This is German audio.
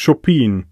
Chopin.